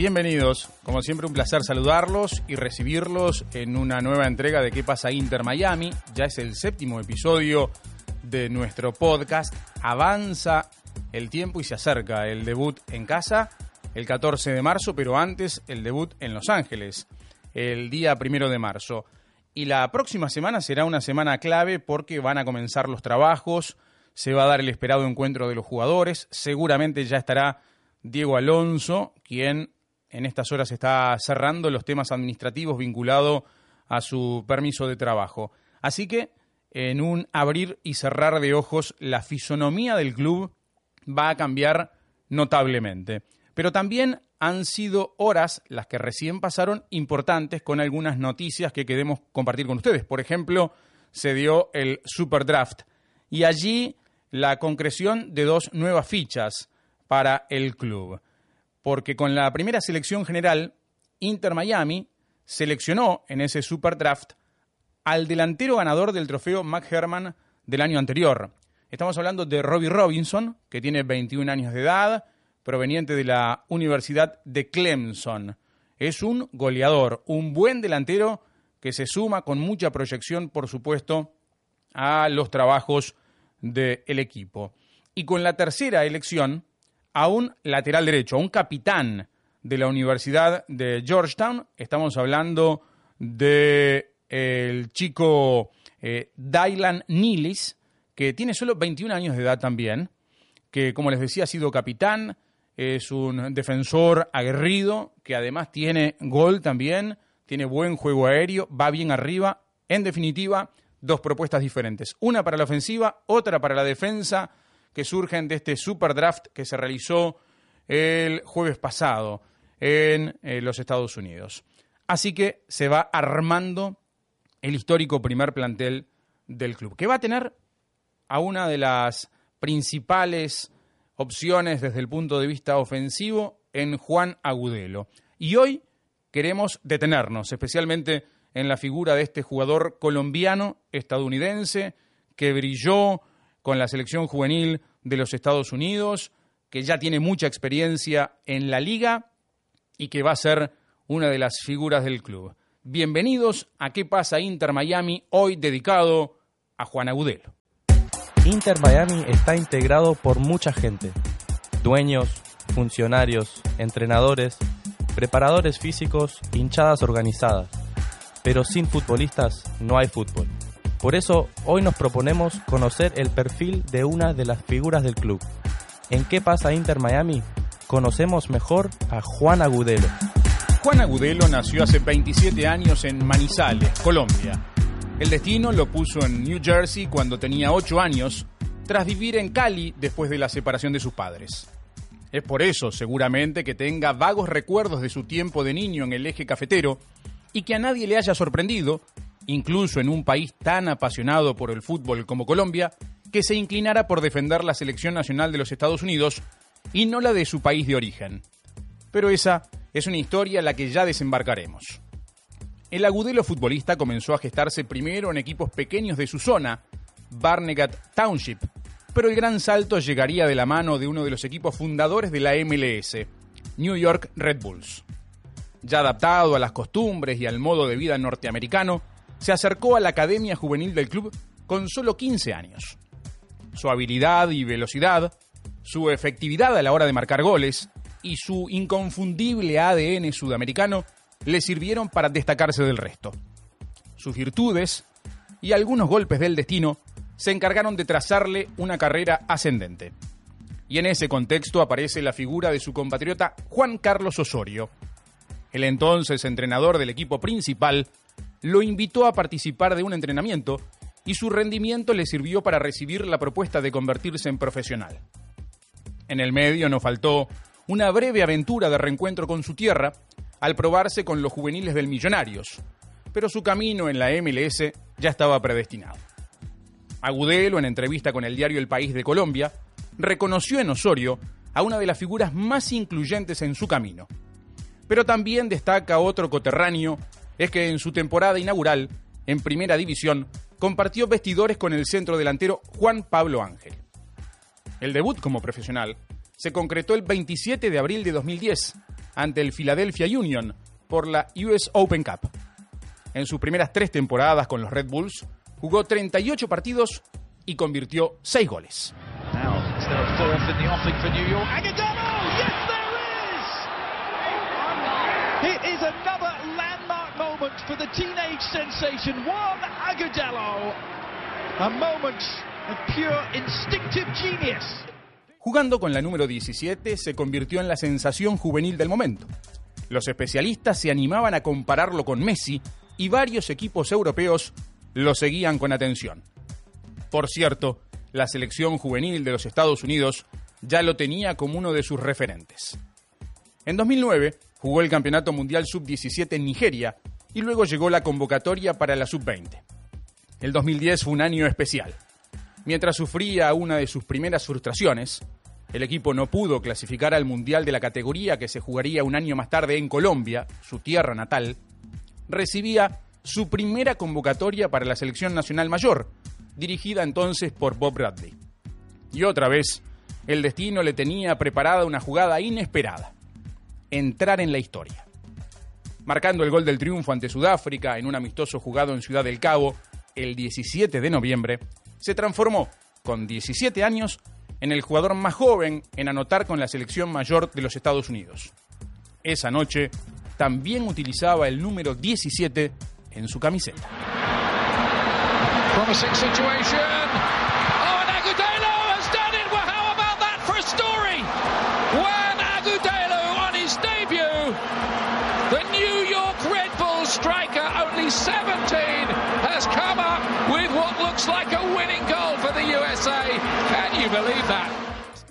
Bienvenidos, como siempre un placer saludarlos y recibirlos en una nueva entrega de ¿Qué pasa Inter Miami? Ya es el séptimo episodio de nuestro podcast. Avanza el tiempo y se acerca el debut en casa el 14 de marzo, pero antes el debut en Los Ángeles, el día primero de marzo. Y la próxima semana será una semana clave porque van a comenzar los trabajos, se va a dar el esperado encuentro de los jugadores, seguramente ya estará Diego Alonso, quien en estas horas está cerrando los temas administrativos vinculados a su permiso de trabajo. Así que, en un abrir y cerrar de ojos, la fisonomía del club va a cambiar notablemente. Pero también han sido horas, las que recién pasaron, importantes con algunas noticias que queremos compartir con ustedes. Por ejemplo, se dio el Super Draft y allí la concreción de dos nuevas fichas para el club porque con la primera selección general, Inter Miami seleccionó en ese Super Draft al delantero ganador del trofeo McHerman del año anterior. Estamos hablando de Robbie Robinson, que tiene 21 años de edad, proveniente de la Universidad de Clemson. Es un goleador, un buen delantero que se suma con mucha proyección, por supuesto, a los trabajos del equipo. Y con la tercera elección, a un lateral derecho, a un capitán de la Universidad de Georgetown. Estamos hablando de chico eh, Dylan Nilis, que tiene solo 21 años de edad también, que como les decía ha sido capitán, es un defensor aguerrido, que además tiene gol también, tiene buen juego aéreo, va bien arriba. En definitiva, dos propuestas diferentes. Una para la ofensiva, otra para la defensa que surgen de este super draft que se realizó el jueves pasado en eh, los Estados Unidos. Así que se va armando el histórico primer plantel del club, que va a tener a una de las principales opciones desde el punto de vista ofensivo en Juan Agudelo. Y hoy queremos detenernos especialmente en la figura de este jugador colombiano estadounidense que brilló con la selección juvenil de los Estados Unidos, que ya tiene mucha experiencia en la liga y que va a ser una de las figuras del club. Bienvenidos a ¿Qué pasa Inter Miami? Hoy dedicado a Juan Agudelo. Inter Miami está integrado por mucha gente, dueños, funcionarios, entrenadores, preparadores físicos, hinchadas organizadas. Pero sin futbolistas no hay fútbol. Por eso hoy nos proponemos conocer el perfil de una de las figuras del club. ¿En qué pasa Inter Miami? Conocemos mejor a Juan Agudelo. Juan Agudelo nació hace 27 años en Manizales, Colombia. El destino lo puso en New Jersey cuando tenía 8 años, tras vivir en Cali después de la separación de sus padres. Es por eso, seguramente, que tenga vagos recuerdos de su tiempo de niño en el eje cafetero y que a nadie le haya sorprendido incluso en un país tan apasionado por el fútbol como Colombia, que se inclinara por defender la selección nacional de los Estados Unidos y no la de su país de origen. Pero esa es una historia a la que ya desembarcaremos. El agudelo futbolista comenzó a gestarse primero en equipos pequeños de su zona, Barnegat Township, pero el gran salto llegaría de la mano de uno de los equipos fundadores de la MLS, New York Red Bulls. Ya adaptado a las costumbres y al modo de vida norteamericano, se acercó a la academia juvenil del club con solo 15 años. Su habilidad y velocidad, su efectividad a la hora de marcar goles y su inconfundible ADN sudamericano le sirvieron para destacarse del resto. Sus virtudes y algunos golpes del destino se encargaron de trazarle una carrera ascendente. Y en ese contexto aparece la figura de su compatriota Juan Carlos Osorio. El entonces entrenador del equipo principal lo invitó a participar de un entrenamiento y su rendimiento le sirvió para recibir la propuesta de convertirse en profesional. En el medio no faltó una breve aventura de reencuentro con su tierra al probarse con los juveniles del Millonarios, pero su camino en la MLS ya estaba predestinado. Agudelo, en entrevista con el diario El País de Colombia, reconoció en Osorio a una de las figuras más incluyentes en su camino. Pero también destaca otro coterráneo es que en su temporada inaugural, en Primera División, compartió vestidores con el centro delantero Juan Pablo Ángel. El debut como profesional se concretó el 27 de abril de 2010, ante el Philadelphia Union por la US Open Cup. En sus primeras tres temporadas con los Red Bulls, jugó 38 partidos y convirtió 6 goles. Jugando con la número 17, se convirtió en la sensación juvenil del momento. Los especialistas se animaban a compararlo con Messi y varios equipos europeos lo seguían con atención. Por cierto, la selección juvenil de los Estados Unidos ya lo tenía como uno de sus referentes. En 2009 jugó el Campeonato Mundial Sub-17 en Nigeria y luego llegó la convocatoria para la Sub-20. El 2010 fue un año especial. Mientras sufría una de sus primeras frustraciones, el equipo no pudo clasificar al Mundial de la categoría que se jugaría un año más tarde en Colombia, su tierra natal, recibía su primera convocatoria para la selección nacional mayor, dirigida entonces por Bob Bradley. Y otra vez, el destino le tenía preparada una jugada inesperada, entrar en la historia. Marcando el gol del triunfo ante Sudáfrica en un amistoso jugado en Ciudad del Cabo el 17 de noviembre, se transformó, con 17 años, en el jugador más joven en anotar con la selección mayor de los Estados Unidos. Esa noche también utilizaba el número 17 en su camiseta. 2017 has come up with what looks like a winning goal for the USA. Can you believe that?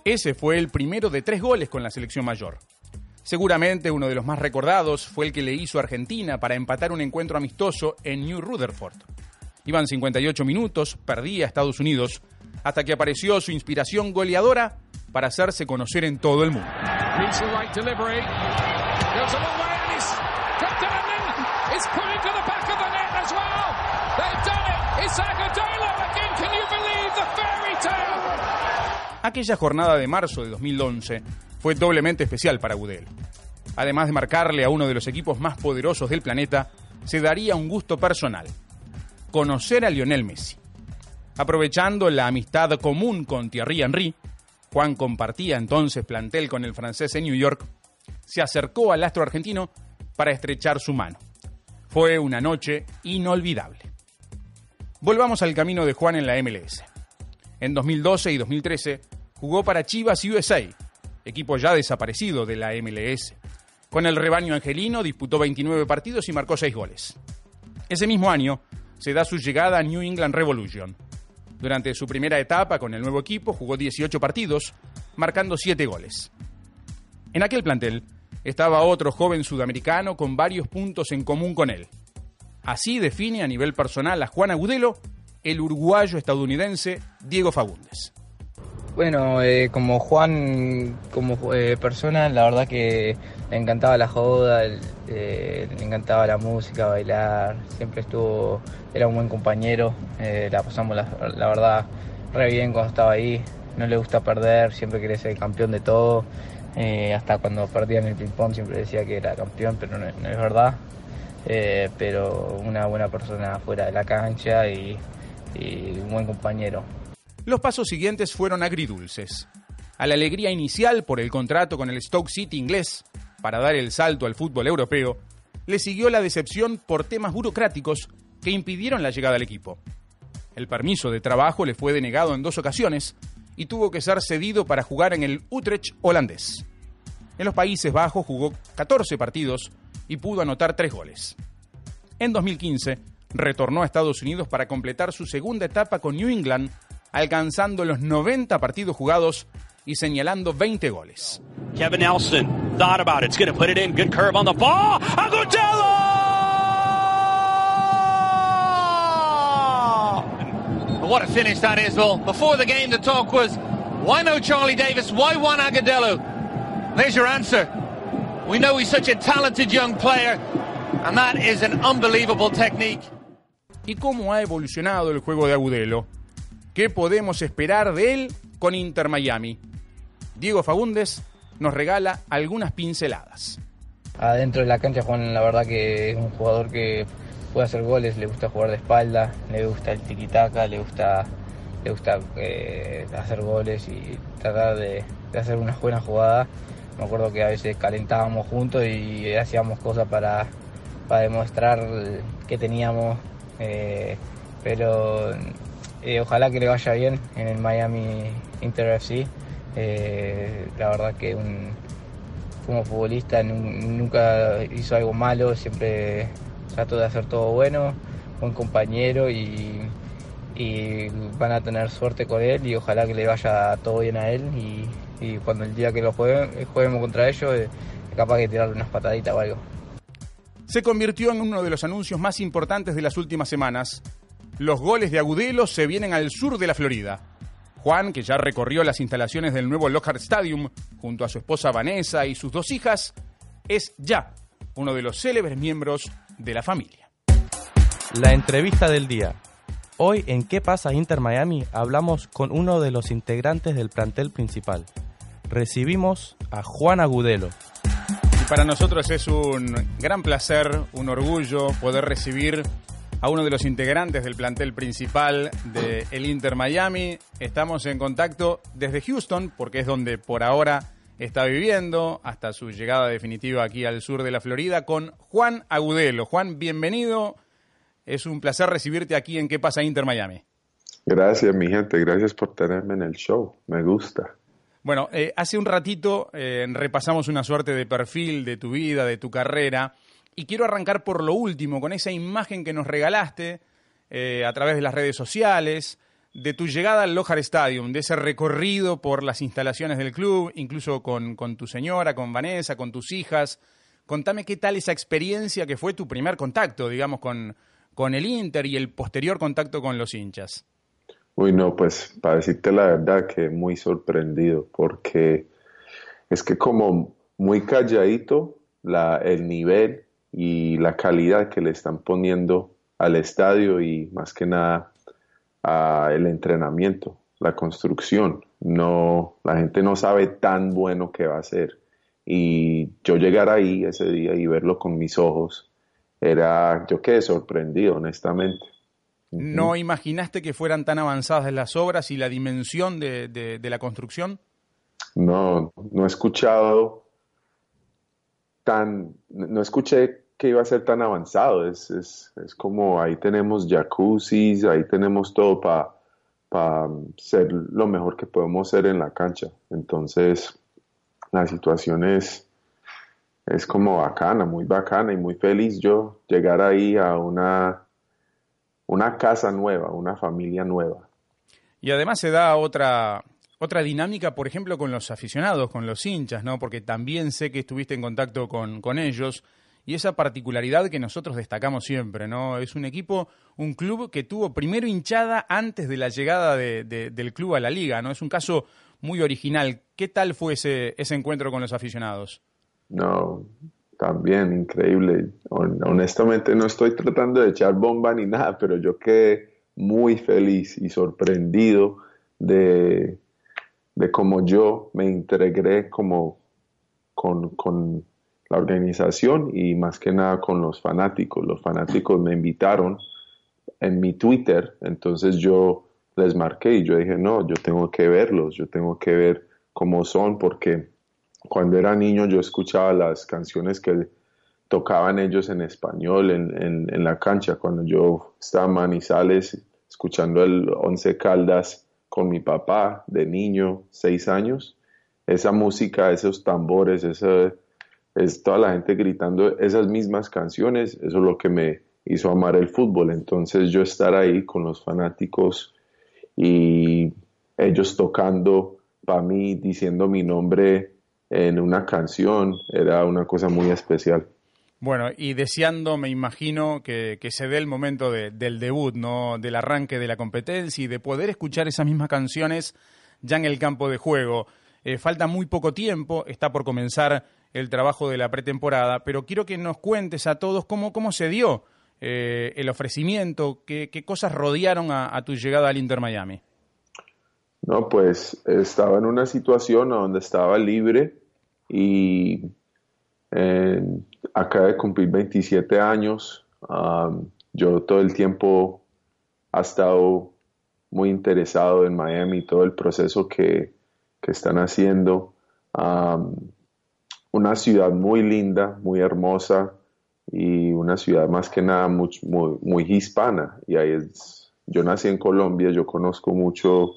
Ese fue el primero de tres goles con la selección mayor. Seguramente uno de los más recordados fue el que le hizo Argentina para empatar un encuentro amistoso en New Rutherford. Iban 58 minutos, perdía a Estados Unidos, hasta que apareció su inspiración goleadora para hacerse conocer en todo el mundo. Aquella jornada de marzo de 2011 fue doblemente especial para Gudel. Además de marcarle a uno de los equipos más poderosos del planeta, se daría un gusto personal, conocer a Lionel Messi. Aprovechando la amistad común con Thierry Henry, Juan compartía entonces plantel con el francés en New York, se acercó al astro argentino para estrechar su mano. Fue una noche inolvidable. Volvamos al camino de Juan en la MLS. En 2012 y 2013 jugó para Chivas USA, equipo ya desaparecido de la MLS. Con el rebaño angelino disputó 29 partidos y marcó 6 goles. Ese mismo año se da su llegada a New England Revolution. Durante su primera etapa con el nuevo equipo jugó 18 partidos, marcando 7 goles. En aquel plantel estaba otro joven sudamericano con varios puntos en común con él. Así define a nivel personal a Juan Agudelo el uruguayo estadounidense Diego Fagundes. Bueno, eh, como Juan, como eh, persona, la verdad que le encantaba la joda, eh, le encantaba la música, bailar, siempre estuvo, era un buen compañero, la pasamos la, verdad re bien cuando estaba ahí, no le gusta perder, siempre quería ser campeón de todo, hasta cuando perdía en el ping-pong siempre decía que era campeón, pero no, es verdad, pero una buena persona fuera de la cancha y un buen compañero. Los pasos siguientes fueron agridulces. A la alegría inicial por el contrato con el Stoke City inglés para dar el salto al fútbol europeo, le siguió la decepción por temas burocráticos que impidieron la llegada al equipo. El permiso de trabajo le fue denegado en dos ocasiones y tuvo que ser cedido para jugar en el Utrecht holandés. En los Países Bajos jugó 14 partidos y pudo anotar 3 goles. En 2015 retornó a Estados Unidos para completar su segunda etapa con New England alcanzando los 90 partidos jugados y señalando 20 goles. Kevin Nelson thought about it. It's going to put it in. Good curve on the ball. Agudelo! What a finish that is, Well, Before the game, the talk was, why no Charlie Davis? Why Juan Agudelo? There's your answer. We know he's such a talented young player, and that is an unbelievable technique. ¿Y cómo ha evolucionado el juego de Agudelo? ¿Qué podemos esperar de él con Inter Miami? Diego Fagundes nos regala algunas pinceladas. adentro de la cancha Juan la verdad que es un jugador que puede hacer goles, le gusta jugar de espalda, le gusta el tiquitaca, le gusta, le gusta eh, hacer goles y tratar de, hacer una buena jugada. Me acuerdo que a veces calentábamos juntos y hacíamos cosas para, para demostrar que teníamos, eh, pero eh, ojalá que le vaya bien en el Miami Inter FC. la verdad que un, como futbolista nunca hizo algo malo, siempre trato de hacer todo bueno, buen compañero y, van a tener suerte con él y ojalá que le vaya todo bien a él y, cuando el día que lo juguemos contra ellos, es capaz de tirarle unas pataditas o algo. Se convirtió en uno de los anuncios más importantes de las últimas semanas. Los goles de Agudelo se vienen al sur de la Florida. Juan, que ya recorrió las instalaciones del nuevo Lockhart Stadium junto a su esposa Vanessa y sus dos hijas, es ya uno de los célebres miembros de la familia. La entrevista del día. Hoy en ¿Qué pasa Inter Miami? hablamos con uno de los integrantes del plantel principal. Recibimos a Juan Agudelo. Para nosotros es un gran placer, un orgullo poder recibir a uno de los integrantes del plantel principal de el Inter Miami. Estamos en contacto desde Houston, porque es donde por ahora está viviendo hasta su llegada definitiva aquí al sur de la Florida con Juan Agudelo. Juan, bienvenido. Es un placer recibirte aquí en ¿Qué pasa Inter Miami? Gracias, mi gente. Gracias por tenerme en el show. Me gusta. Bueno, eh, hace un ratito eh, repasamos una suerte de perfil de tu vida, de tu carrera, y quiero arrancar por lo último, con esa imagen que nos regalaste eh, a través de las redes sociales, de tu llegada al Lojar Stadium, de ese recorrido por las instalaciones del club, incluso con, tu señora, con Vanessa, con tus hijas. Contame qué tal esa experiencia que fue tu primer contacto, digamos, con, con el Inter y el posterior contacto con los hinchas. Uy, no, pues para decirte la verdad que muy sorprendido, porque es que como muy calladito la, el nivel y la calidad que le están poniendo al estadio y más que nada el entrenamiento, la construcción. No, la gente no sabe tan bueno que va a ser. Y yo llegar ahí ese día y verlo con mis ojos, era, yo quedé sorprendido, honestamente. ¿No imaginaste que fueran tan avanzadas las obras y la dimensión de, de, la construcción? No, no he escuchado tan, no escuché que iba a ser tan avanzado. Es, es, es como ahí tenemos jacuzzis, ahí tenemos todo para ser lo mejor que podemos ser en la cancha. Entonces, la situación es, es como bacana, muy bacana y muy feliz yo llegar ahí a una, una casa nueva, una familia nueva. Y además se da otra, otra dinámica, por ejemplo, con los aficionados, con los hinchas, ¿no? Porque también sé que estuviste en contacto con, con ellos y esa particularidad que nosotros destacamos siempre, ¿no? Es un equipo, un club que tuvo primero hinchada antes de la llegada del club a la liga, ¿no? Es un caso muy original. ¿Qué tal fue ese, ese encuentro con los aficionados? No, también increíble. Honestamente no estoy tratando de echar bomba ni nada, pero yo quedé muy feliz y sorprendido de, de cómo yo me integré como con, con la organización y más que nada con los fanáticos. Los fanáticos me invitaron en mi Twitter, entonces yo les marqué y yo dije, no, yo tengo que verlos, yo tengo que ver cómo son, porque cuando era niño yo escuchaba las canciones que tocaban ellos en español en, en, la cancha, cuando yo estaba en Manizales escuchando el Once Caldas con mi papá de niño, seis años, esa música, esos tambores, ese es toda la gente gritando esas mismas canciones, eso es lo que me hizo amar el fútbol. Entonces yo estar ahí con los fanáticos y ellos tocando para mí, diciendo mi nombre en una canción, era una cosa muy especial. Bueno, y deseando, me imagino, que, se dé el momento del debut, ¿no? Del arranque de la competencia y de poder escuchar esas mismas canciones ya en el campo de juego. Eh, falta muy poco tiempo, está por comenzar el trabajo de la pretemporada, pero quiero que nos cuentes a todos cómo, cómo se dio eh, el ofrecimiento, qué, qué cosas rodearon a, tu llegada al Inter Miami. No, pues estaba en una situación donde estaba libre y acaba de cumplir 27 años. yo todo el tiempo he estado muy interesado en Miami, todo el proceso que, que están haciendo. una ciudad muy linda, muy hermosa y una ciudad más que nada muy, muy, hispana. Y ahí es, yo nací en Colombia, yo conozco mucho,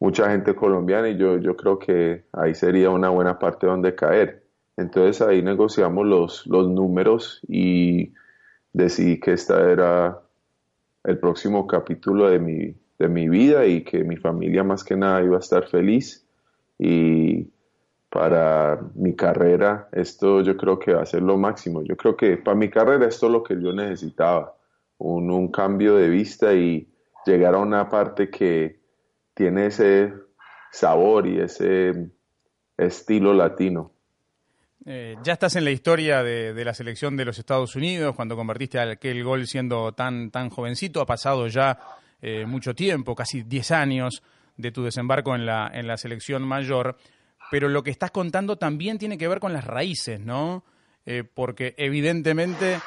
mucha gente colombiana y yo, yo creo que ahí sería una buena parte donde caer. Entonces ahí negociamos los, los números y decidí que esta era el próximo capítulo de mi, de mi vida y que mi familia más que nada iba a estar feliz. Y para mi carrera, esto yo creo que va a ser lo máximo. Yo creo que para mi carrera esto es lo que yo necesitaba, un, un cambio de vista y llegar a una parte que tiene ese sabor y ese estilo latino. Eh, ya estás en la historia de, la selección de los Estados Unidos, cuando convertiste aquel gol siendo tan, tan jovencito, ha pasado ya eh, mucho tiempo, casi 10 años de tu desembarco en la, en la selección mayor, pero lo que estás contando también tiene que ver con las raíces, ¿no? Eh, porque evidentemente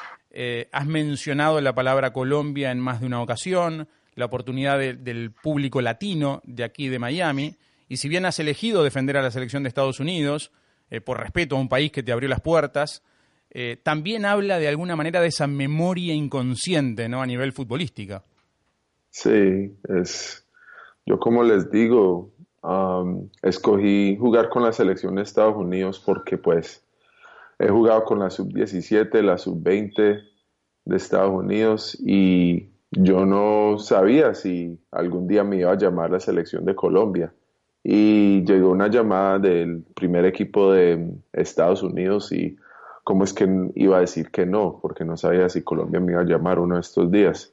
has mencionado la palabra Colombia en más de una ocasión, la oportunidad del público latino de aquí de Miami, y si bien has elegido defender a la selección de Estados Unidos, eh, por respeto a un país que te abrió las puertas, eh, también habla de alguna manera de esa memoria inconsciente ¿no? a nivel futbolística. Sí, es, yo como les digo, escogí jugar con la selección de Estados Unidos porque pues he jugado con la sub-17, la sub-20 de Estados Unidos y yo no sabía si algún día me iba a llamar la selección de Colombia y llegó una llamada del primer equipo de Estados Unidos y cómo es que iba a decir que no, porque no sabía si Colombia me iba a llamar uno de estos días.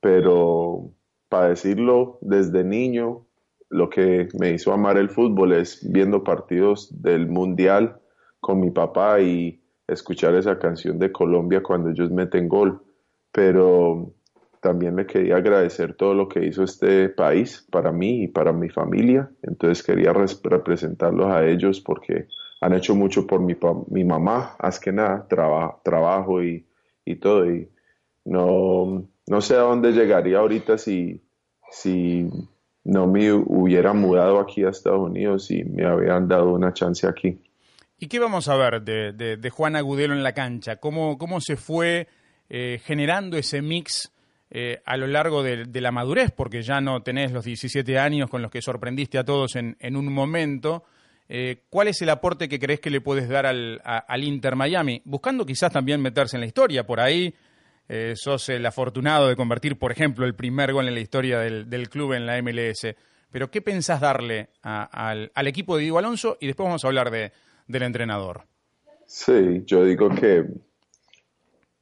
pero para decirlo, desde niño, lo que me hizo amar el fútbol es viendo partidos del Mundial con mi papá y escuchar esa canción de Colombia cuando ellos meten gol. Pero también me quería agradecer todo lo que hizo este país para mí y para mi familia. Entonces quería representarlos a ellos porque han hecho mucho por mi, mi mamá, más que nada, trabajo y, y, todo. Y no, no sé a dónde llegaría ahorita si, si no me hubiera mudado aquí a Estados Unidos y me habían dado una chance aquí. ¿Y qué vamos a ver de, de, Juan Agudelo en la cancha? ¿Cómo, cómo se fue eh, generando ese mix eh, a lo largo de, la madurez, porque ya no tenés los 17 años con los que sorprendiste a todos en, un momento. Eh, ¿Cuál es el aporte que crees que le puedes dar al, Inter Miami? Buscando quizás también meterse en la historia. Por ahí eh, sos el afortunado de convertir, por ejemplo, el primer gol en la historia del, club en la MLS. Pero ¿qué pensás darle al, equipo de Diego Alonso? Y después vamos a hablar del entrenador. Sí, yo digo que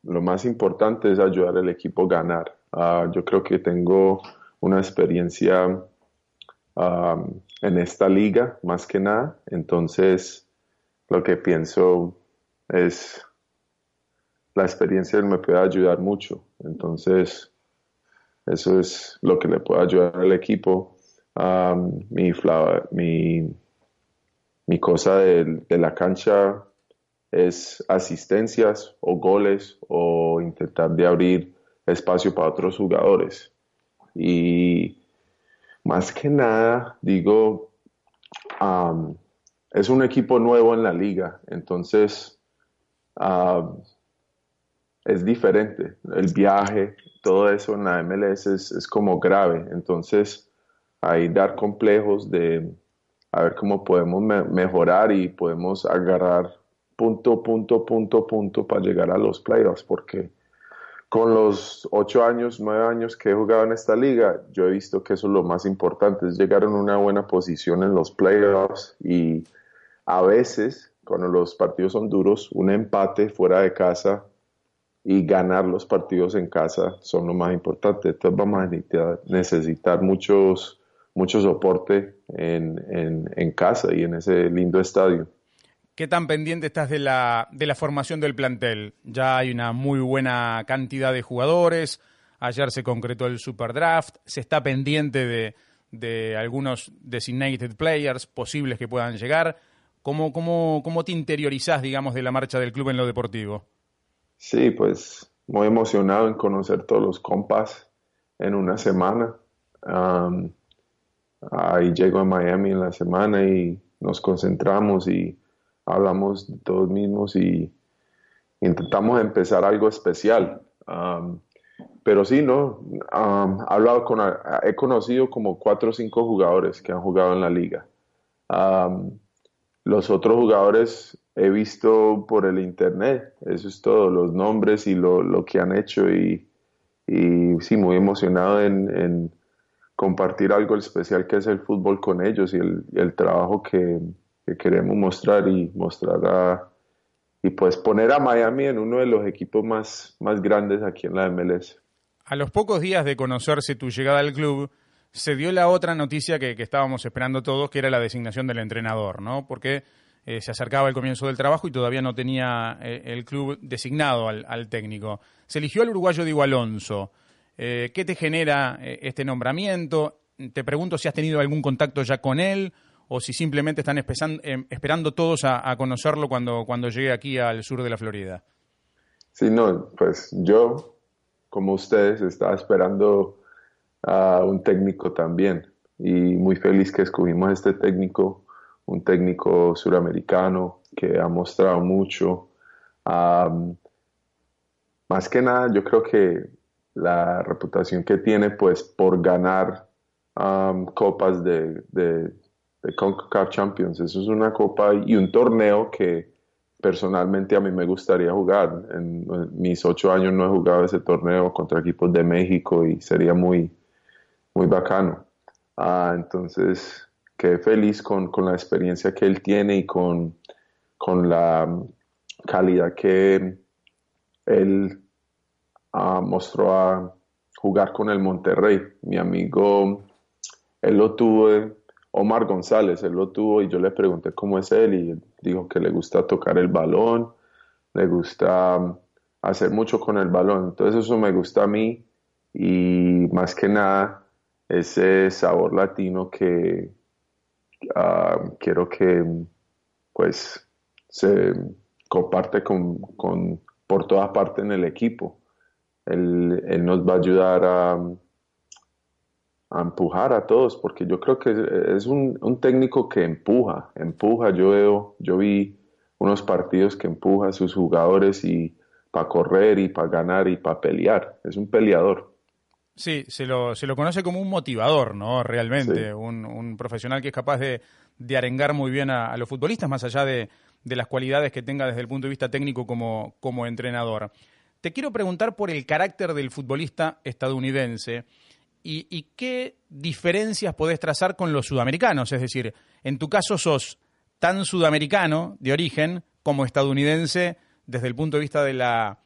lo más importante es ayudar al equipo a ganar. Ah, yo creo que tengo una experiencia ah, en esta liga más que nada, entonces lo que pienso es la experiencia me puede ayudar mucho, entonces eso es lo que le puede ayudar al equipo. Ah, mi, mi, mi, cosa de la cancha es asistencias o goles o intentar de abrir espacio para otros jugadores. Y más que nada, digo, es un equipo nuevo en la liga, entonces es diferente. El viaje, todo eso en la MLS es, como grave, entonces hay dar complejos de a ver cómo podemos mejorar y podemos agarrar punto, punto, punto, punto para llegar a los playoffs, porque con los ocho años, nueve años que he jugado en esta liga, yo he visto que eso es lo más importante, es llegar en una buena posición en los playoffs y a veces, cuando los partidos son duros, un empate fuera de casa y ganar los partidos en casa son lo más importante. Entonces vamos a necesitar muchos, mucho soporte en, en casa y en ese lindo estadio. ¿Qué tan pendiente estás de la, de la formación del plantel? Ya hay una muy buena cantidad de jugadores. Ayer se concretó el Super Draft. Se está pendiente de, de algunos designated players posibles que puedan llegar. ¿Cómo, cómo, cómo te interiorizás, digamos, de la marcha del club en lo deportivo? Sí, pues muy emocionado en conocer todos los compas en una semana. ahí llego a Miami en la semana y nos concentramos y hablamos de todos mismos y intentamos empezar algo especial. pero sí, ¿no? hablado con, he conocido como cuatro o cinco jugadores que han jugado en la liga. los otros jugadores he visto por el internet, eso es todo, los nombres y lo, que han hecho y, y sí, muy emocionado en, compartir algo especial que es el fútbol con ellos y el, trabajo que, queremos mostrar y mostrar y pues poner a Miami en uno de los equipos más, más grandes aquí en la MLS. A los pocos días de conocerse tu llegada al club, se dio la otra noticia que, que estábamos esperando todos, que era la designación del entrenador, ¿no? Porque eh, se acercaba el comienzo del trabajo y todavía no tenía eh, el club designado al, técnico. Se eligió al uruguayo Diego Alonso. Eh, ¿Qué te genera este nombramiento? Te pregunto si has tenido algún contacto ya con él o si simplemente están esperando todos a, conocerlo cuando, cuando llegue aquí al sur de la Florida. Sí, no, pues yo, como ustedes, estaba esperando a un técnico también y muy feliz que escogimos este técnico un técnico suramericano que ha mostrado mucho. más que nada, yo creo que la reputación que tiene, pues, por ganar copas de, CONCACAF Champions, eso es una copa y un torneo que personalmente a mí me gustaría jugar. En, mis ocho años no he jugado ese torneo contra equipos de México y sería muy, muy bacano. Ah, entonces, quedé feliz con, la experiencia que él tiene y con, con la calidad que él ah, mostró a jugar con el Monterrey. Mi amigo, él lo tuvo, Omar González, él lo tuvo y yo le pregunté cómo es él y dijo que le gusta tocar el balón, le gusta hacer mucho con el balón. Entonces eso me gusta a mí y más que nada ese sabor latino que, Ah, quiero que pues se comparte con, por todas partes en el equipo. Él, nos va a ayudar a, a, empujar a todos, porque yo creo que es un, técnico que empuja, empuja. Yo veo, yo vi unos partidos que empuja a sus jugadores y para correr y para ganar y para pelear. Es un peleador. Sí, se lo, se lo conoce como un motivador, ¿no? Realmente, un, profesional que es capaz de, arengar muy bien a, los futbolistas, más allá de, las cualidades que tenga desde el punto de vista técnico como, como entrenador. Te quiero preguntar por el carácter del futbolista estadounidense y, qué diferencias podés trazar con los sudamericanos. Es decir, en tu caso sos tan sudamericano de origen como estadounidense desde el punto de vista de la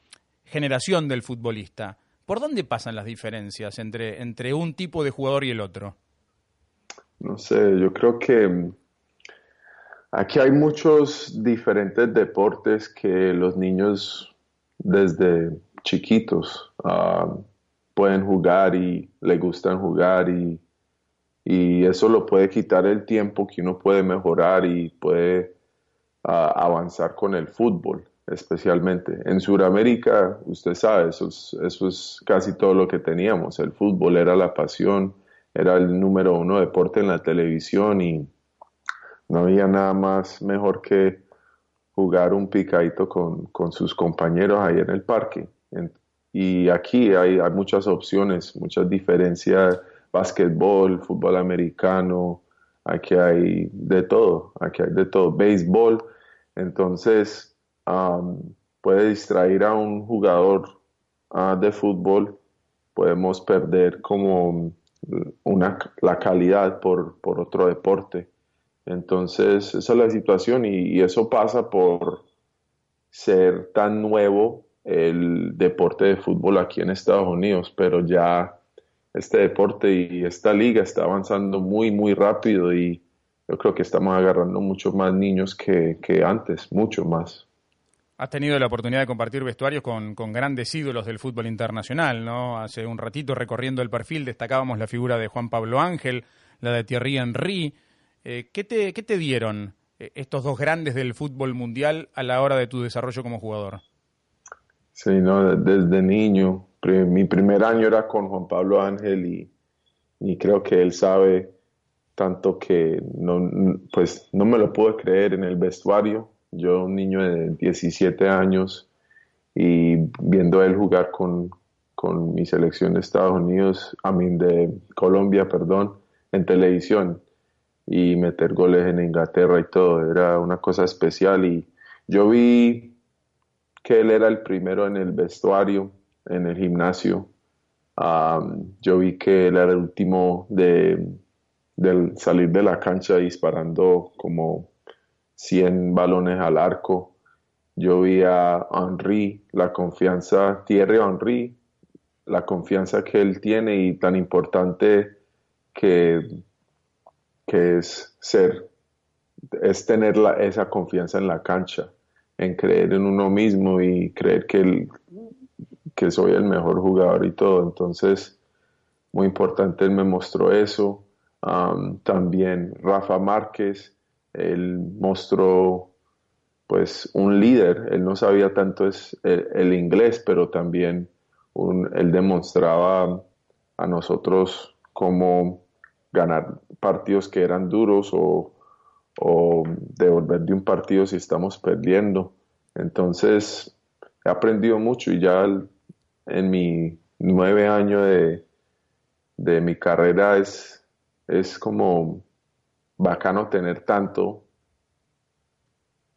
generación del futbolista. ¿Por dónde pasan las diferencias entre, entre un tipo de jugador y el otro? No sé, yo creo que mm, aquí hay muchos diferentes deportes que los niños desde chiquitos ah, pueden jugar y le gustan jugar y, y, eso lo puede quitar el tiempo que uno puede mejorar y puede ah, avanzar con el fútbol especialmente. En Sudamérica, usted sabe, eso es, eso es casi todo lo que teníamos. El fútbol era la pasión, era el número uno deporte en la televisión y no había nada más mejor que jugar un picadito con, sus compañeros ahí en el parque. Y aquí hay, muchas opciones, muchas diferencias, básquetbol, fútbol americano, aquí hay de todo, aquí hay de todo, béisbol. Entonces, puede distraer a un jugador ah, de fútbol, podemos perder como una, la calidad por, por otro deporte. Entonces, esa es la situación y, eso pasa por ser tan nuevo el deporte de fútbol aquí en Estados Unidos, pero ya este deporte y esta liga está avanzando muy, muy rápido y yo creo que estamos agarrando mucho más niños que, que antes, mucho más. Has tenido la oportunidad de compartir vestuarios con, grandes ídolos del fútbol internacional, ¿no? Hace un ratito recorriendo el perfil destacábamos la figura de Juan Pablo Ángel, la de Thierry Henry. Eh, ¿qué, te, ¿Qué te dieron eh, estos dos grandes del fútbol mundial a la hora de tu desarrollo como jugador? Sí, no, desde niño. Mi primer año era con Juan Pablo Ángel y, y creo que él sabe tanto que no, pues no me lo pude creer en el vestuario. Yo, un niño de 17 años, y viendo a él jugar con, con mi selección de Estados Unidos, a mí de Colombia, perdón, en televisión y meter goles en Inglaterra y todo, era una cosa especial y yo vi que él era el primero en el vestuario, en el gimnasio, yo vi que él era el último de, salir de la cancha disparando como 100 balones al arco. Yo vi a Henry, la confianza, Thierry Henry, la confianza que él tiene y tan importante que, que es ser, es tener esa confianza en la cancha, en creer en uno mismo y creer que, el, que soy el mejor jugador y todo. Entonces, muy importante, él me mostró eso. también Rafa Márquez, él mostró pues un líder, él no sabía tanto es el, inglés, pero también él demostraba a nosotros cómo ganar partidos que eran duros o, o devolver de un partido si estamos perdiendo. Entonces, he aprendido mucho y ya en mi nueve años de, de mi carrera es, es como bacano tener tanto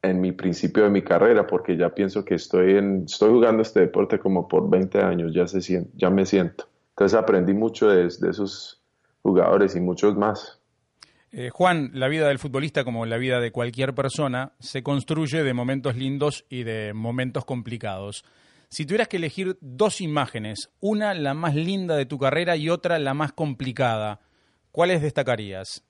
en mi principio de mi carrera, porque ya pienso que estoy, en, estoy jugando este deporte como por 20 años, ya, se, ya me siento. Entonces aprendí mucho de, esos jugadores y muchos más. Eh, Juan, la vida del futbolista, como la vida de cualquier persona, se construye de momentos lindos y de momentos complicados. Si tuvieras que elegir dos imágenes, una la más linda de tu carrera y otra la más complicada, ¿cuáles destacarías?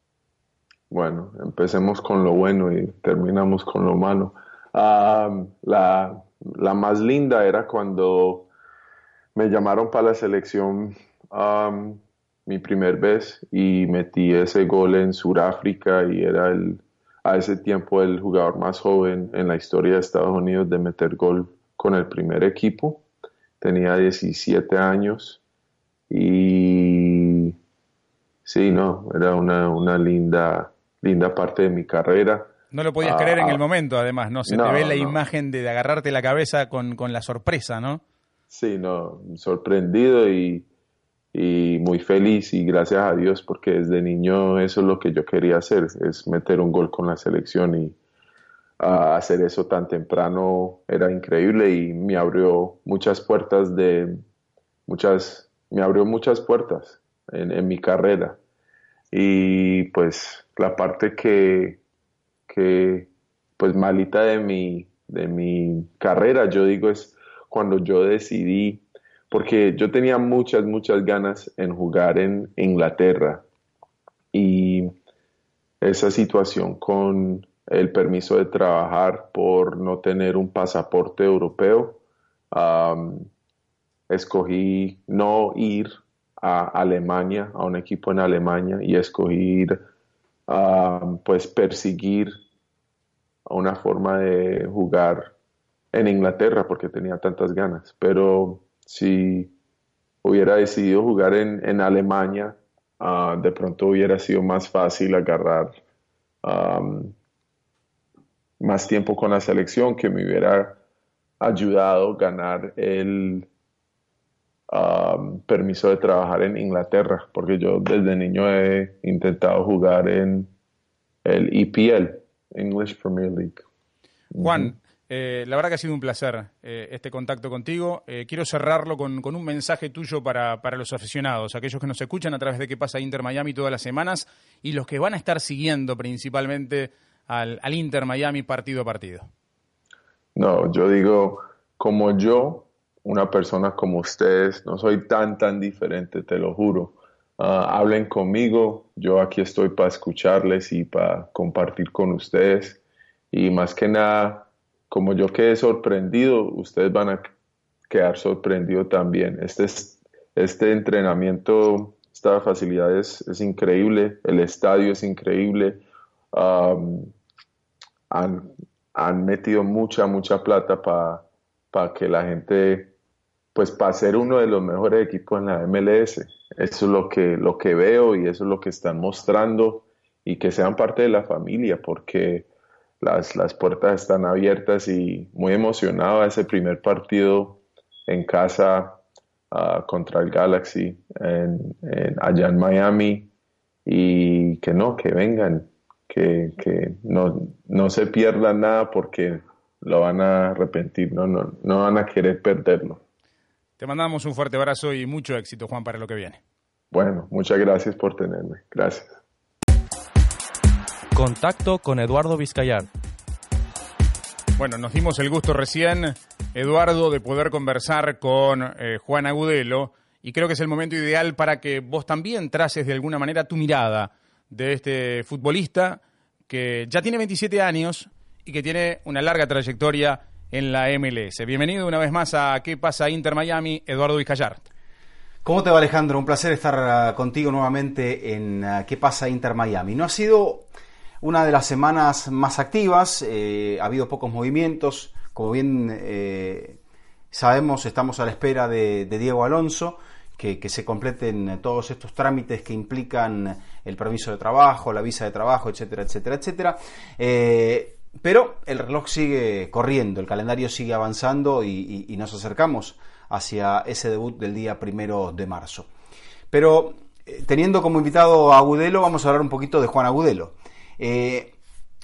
Bueno, empecemos con lo bueno y terminamos con lo malo. Ah, la, la, más linda era cuando me llamaron para la selección mi primer vez y metí ese gol en Sudáfrica y era el, a ese tiempo el jugador más joven en la historia de Estados Unidos de meter gol con el primer equipo. Tenía 17 años y sí, no, era una, una linda, linda parte de mi carrera. No lo podías creer en el ah, momento, además, ¿no? Se te ve la imagen de, agarrarte la cabeza con, con, la sorpresa, ¿no? Sí, no, sorprendido y, y, muy feliz y gracias a Dios porque desde niño eso es lo que yo quería hacer, es meter un gol con la selección y, hacer eso tan temprano era increíble y me abrió muchas puertas de muchas me abrió muchas puertas en, mi carrera. Y pues la parte que, que pues malita de mi de mi carrera yo digo es cuando yo decidí porque yo tenía muchas muchas ganas en jugar en Inglaterra y esa situación con el permiso de trabajar por no tener un pasaporte europeo. escogí no ir a Alemania, a un equipo en Alemania, y escogí pues perseguir una forma de jugar en Inglaterra porque tenía tantas ganas. Pero si hubiera decidido jugar en, Alemania, ah, de pronto hubiera sido más fácil agarrar más tiempo con la selección que me hubiera ayudado a ganar el um, permiso de trabajar en Inglaterra, porque yo desde niño he intentado jugar en el EPL, English Premier League. Juan, eh, la verdad que ha sido un placer eh, este contacto contigo. Eh, quiero cerrarlo con, con, un mensaje tuyo para, para, los aficionados, aquellos que nos escuchan a través de qué pasa Inter Miami todas las semanas y los que van a estar siguiendo principalmente al, Inter Miami partido a partido? No, yo digo, como yo, una persona como ustedes, no soy tan, tan diferente, te lo juro. Ah, hablen conmigo, yo aquí estoy para escucharles y para compartir con ustedes. Y más que nada, como yo quedé sorprendido, ustedes van a quedar sorprendidos también. Este, este entrenamiento, esta facilidad es, increíble, el estadio es increíble han, han metido mucha, mucha plata para que la gente, pues para ser uno de los mejores equipos en la MLS. Eso es lo que, lo que veo y eso es lo que están mostrando y que sean parte de la familia porque las, las puertas están abiertas y muy emocionado a ese primer partido en casa ah, contra el Galaxy en, allá en Miami y que no, que vengan, que, que no, no, se pierdan nada porque lo van a arrepentir, no, no, no van a querer perderlo. Te mandamos un fuerte abrazo y mucho éxito, Juan, para lo que viene. Bueno, muchas gracias por tenerme. Gracias. Contacto con Eduardo Vizcayar. Bueno, nos dimos el gusto recién, Eduardo, de poder conversar con eh, Juan Agudelo y creo que es el momento ideal para que vos también traces de alguna manera tu mirada de este futbolista que ya tiene 27 años y que tiene una larga trayectoria en la MLS. Bienvenido una vez más a ¿Qué pasa Inter Miami? Eduardo Vizcayar. ¿Cómo te va Alejandro? Un placer estar ah, contigo nuevamente en ah, ¿Qué pasa Inter Miami? No ha sido una de las semanas más activas, eh, ha habido pocos movimientos, como bien eh, sabemos estamos a la espera de Diego Alonso, que, se completen todos estos trámites que implican el permiso de trabajo, la visa de trabajo, etcétera, etcétera, etcétera. Eh, pero el reloj sigue corriendo, el calendario sigue avanzando y, nos acercamos hacia ese debut del día primero de marzo. Pero teniendo como invitado a Agudelo, vamos a hablar un poquito de Juan Agudelo. Eh,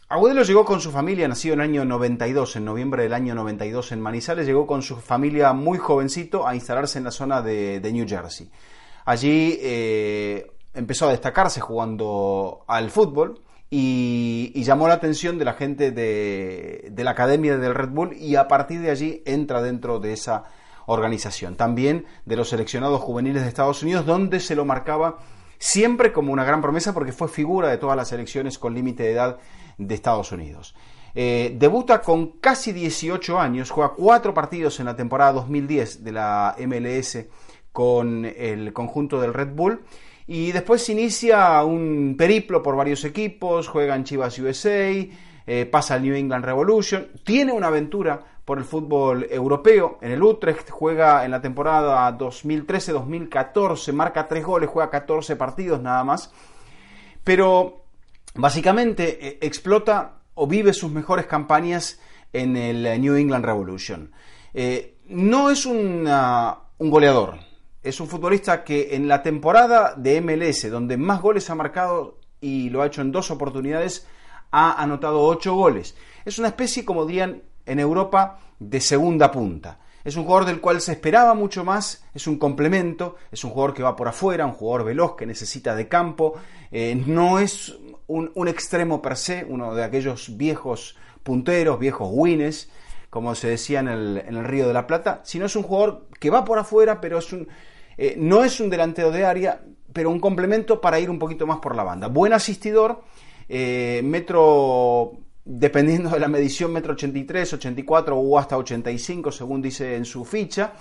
Agudelo llegó con su familia, nacido en el año 92, en noviembre del año 92 en Manizales, llegó con su familia muy jovencito a instalarse en la zona de, New Jersey. Allí eh, empezó a destacarse jugando al fútbol y, llamó la atención de la gente de, de, la academia del Red Bull y a partir de allí entra dentro de esa organización. También de los seleccionados juveniles de Estados Unidos, donde se lo marcaba siempre como una gran promesa porque fue figura de todas las selecciones con límite de edad de Estados Unidos. Eh, debuta con casi 18 años, juega cuatro partidos en la temporada 2010 de la MLS con el conjunto del Red Bull y después inicia un periplo por varios equipos, juega en Chivas USA, eh, pasa al New England Revolution, tiene una aventura por el fútbol europeo, en el Utrecht juega en la temporada 2013-2014, marca tres goles, juega 14 partidos nada más, pero Básicamente eh, explota o vive sus mejores campañas en el New England Revolution. Eh, no es un goleador, es un futbolista que en la temporada de MLS, donde más goles ha marcado y lo ha hecho en dos oportunidades, ha anotado ocho goles. Es una especie, como dirían en Europa, de segunda punta. Es un jugador del cual se esperaba mucho más, es un complemento, es un jugador que va por afuera, un jugador veloz que necesita de campo, no es un, extremo per se, uno de aquellos viejos punteros, viejos wines, como se decía en el, Río de la Plata, sino es un jugador que va por afuera, pero es un, eh, no es un delantero de área, pero un complemento para ir un poquito más por la banda. Buen asistidor, eh, metro, dependiendo de la medición, metro 83, 84 o hasta 85, según dice en su ficha.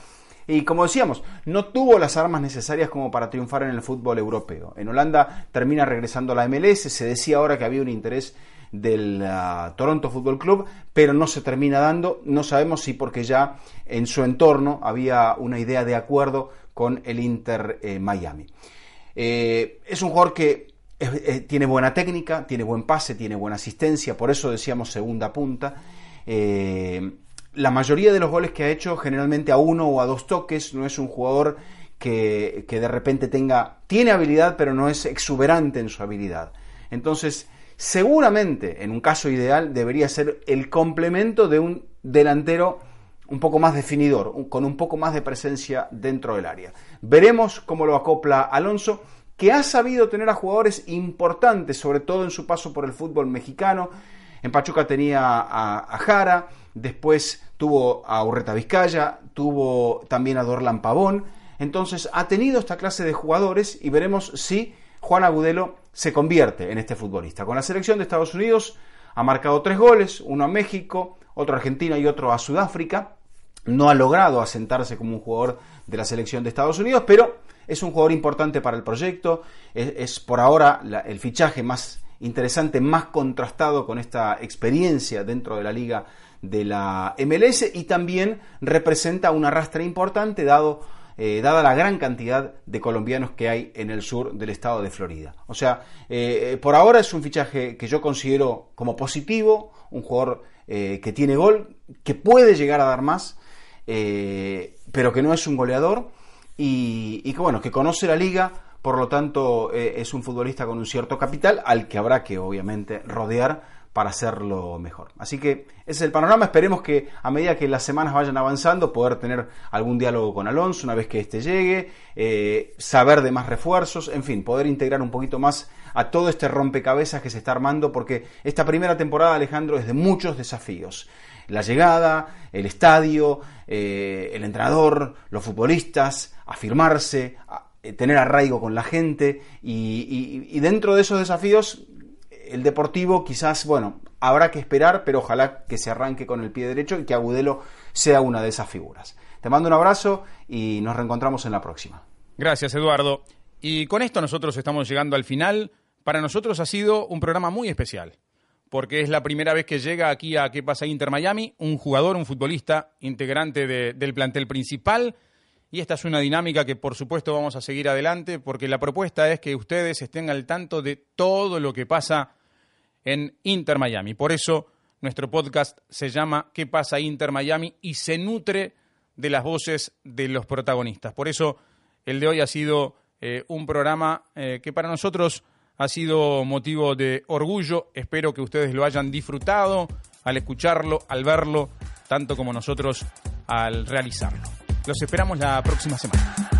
Y como decíamos, no tuvo las armas necesarias como para triunfar en el fútbol europeo. En Holanda termina regresando a la MLS, se decía ahora que había un interés del ah, Toronto Football Club, pero no se termina dando, no sabemos si porque ya en su entorno había una idea de acuerdo con el Inter eh, Miami. Eh, es un jugador que tiene buena técnica, tiene buen pase, tiene buena asistencia, por eso decíamos segunda punta. Eh, la mayoría de los goles que ha hecho generalmente a uno o a dos toques, no es un jugador que, de repente tenga, tiene habilidad pero no es exuberante en su habilidad. Entonces, seguramente, en un caso ideal, debería ser el complemento de un delantero un poco más definidor, con un poco más de presencia dentro del área. Veremos cómo lo acopla Alonso, que ha sabido tener a jugadores importantes, sobre todo en su paso por el fútbol mexicano. En Pachuca tenía a Jara, después tuvo a Urreta Vizcaya, tuvo también a Dorlan Pavón. Entonces ha tenido esta clase de jugadores y veremos si Juan Agudelo se convierte en este futbolista. Con la selección de Estados Unidos ha marcado tres goles, uno a México, otro a Argentina y otro a Sudáfrica. No ha logrado asentarse como un jugador de la selección de Estados Unidos, pero es un jugador importante para el proyecto. Es, por ahora el fichaje más interesante, más contrastado con esta experiencia dentro de la liga de la MLS y también representa un arrastre importante dado eh, dada la gran cantidad de colombianos que hay en el sur del estado de Florida. O sea, eh, eh, por ahora es un fichaje que yo considero como positivo, un jugador que tiene gol, que puede llegar a dar más, pero que no es un goleador y, que bueno, que conoce la liga, por lo tanto es un futbolista con un cierto capital al que habrá que obviamente rodear para hacerlo mejor. Así que ese es el panorama. Esperemos que a medida que las semanas vayan avanzando, poder tener algún diálogo con Alonso una vez que éste llegue, eh, saber de más refuerzos, en fin, poder integrar un poquito más a todo este rompecabezas que se está armando, porque esta primera temporada, Alejandro, es de muchos desafíos. La llegada, el estadio, eh, el entrenador, los futbolistas, afirmarse, eh, tener arraigo con la gente y dentro de esos desafíos el Deportivo quizás, bueno, habrá que esperar, pero ojalá que se arranque con el pie derecho y que Agudelo sea una de esas figuras. Te mando un abrazo y nos reencontramos en la próxima. Gracias, Eduardo. Y con esto nosotros estamos llegando al final. Para nosotros ha sido un programa muy especial, porque es la primera vez que llega aquí a ¿Qué pasa Inter Miami? Un jugador, un futbolista, integrante del plantel principal. Y esta es una dinámica que por supuesto vamos a seguir adelante, porque la propuesta es que ustedes estén al tanto de todo lo que pasa en Inter Miami. Por eso nuestro podcast se llama ¿Qué pasa Inter Miami? y se nutre de las voces de los protagonistas. Por eso el de hoy ha sido eh, un programa eh, que para nosotros ha sido motivo de orgullo. Espero que ustedes lo hayan disfrutado al escucharlo, al verlo, tanto como nosotros al realizarlo. Los esperamos la próxima semana.